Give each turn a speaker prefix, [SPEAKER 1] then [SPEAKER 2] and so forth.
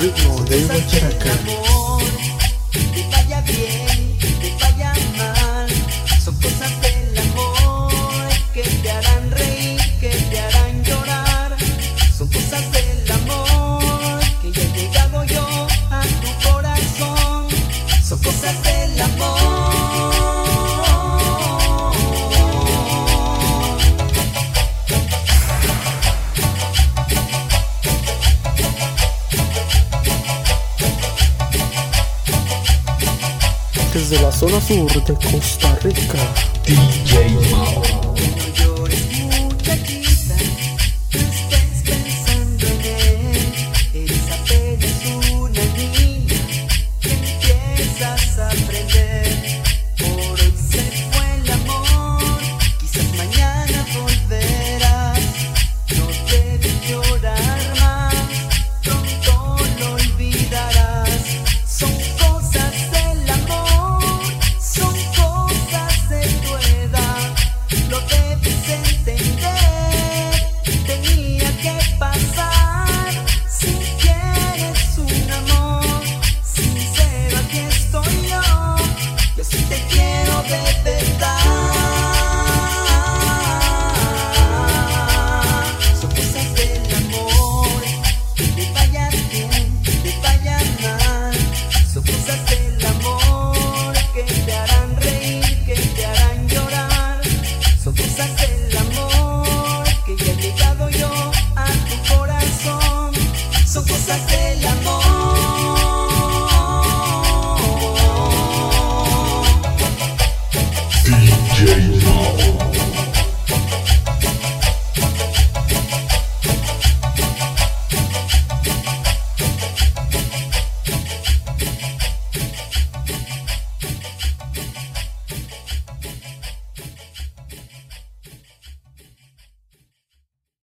[SPEAKER 1] ritmo de una chaca. Desde la zona sur de Costa Rica.
[SPEAKER 2] DJ Mao.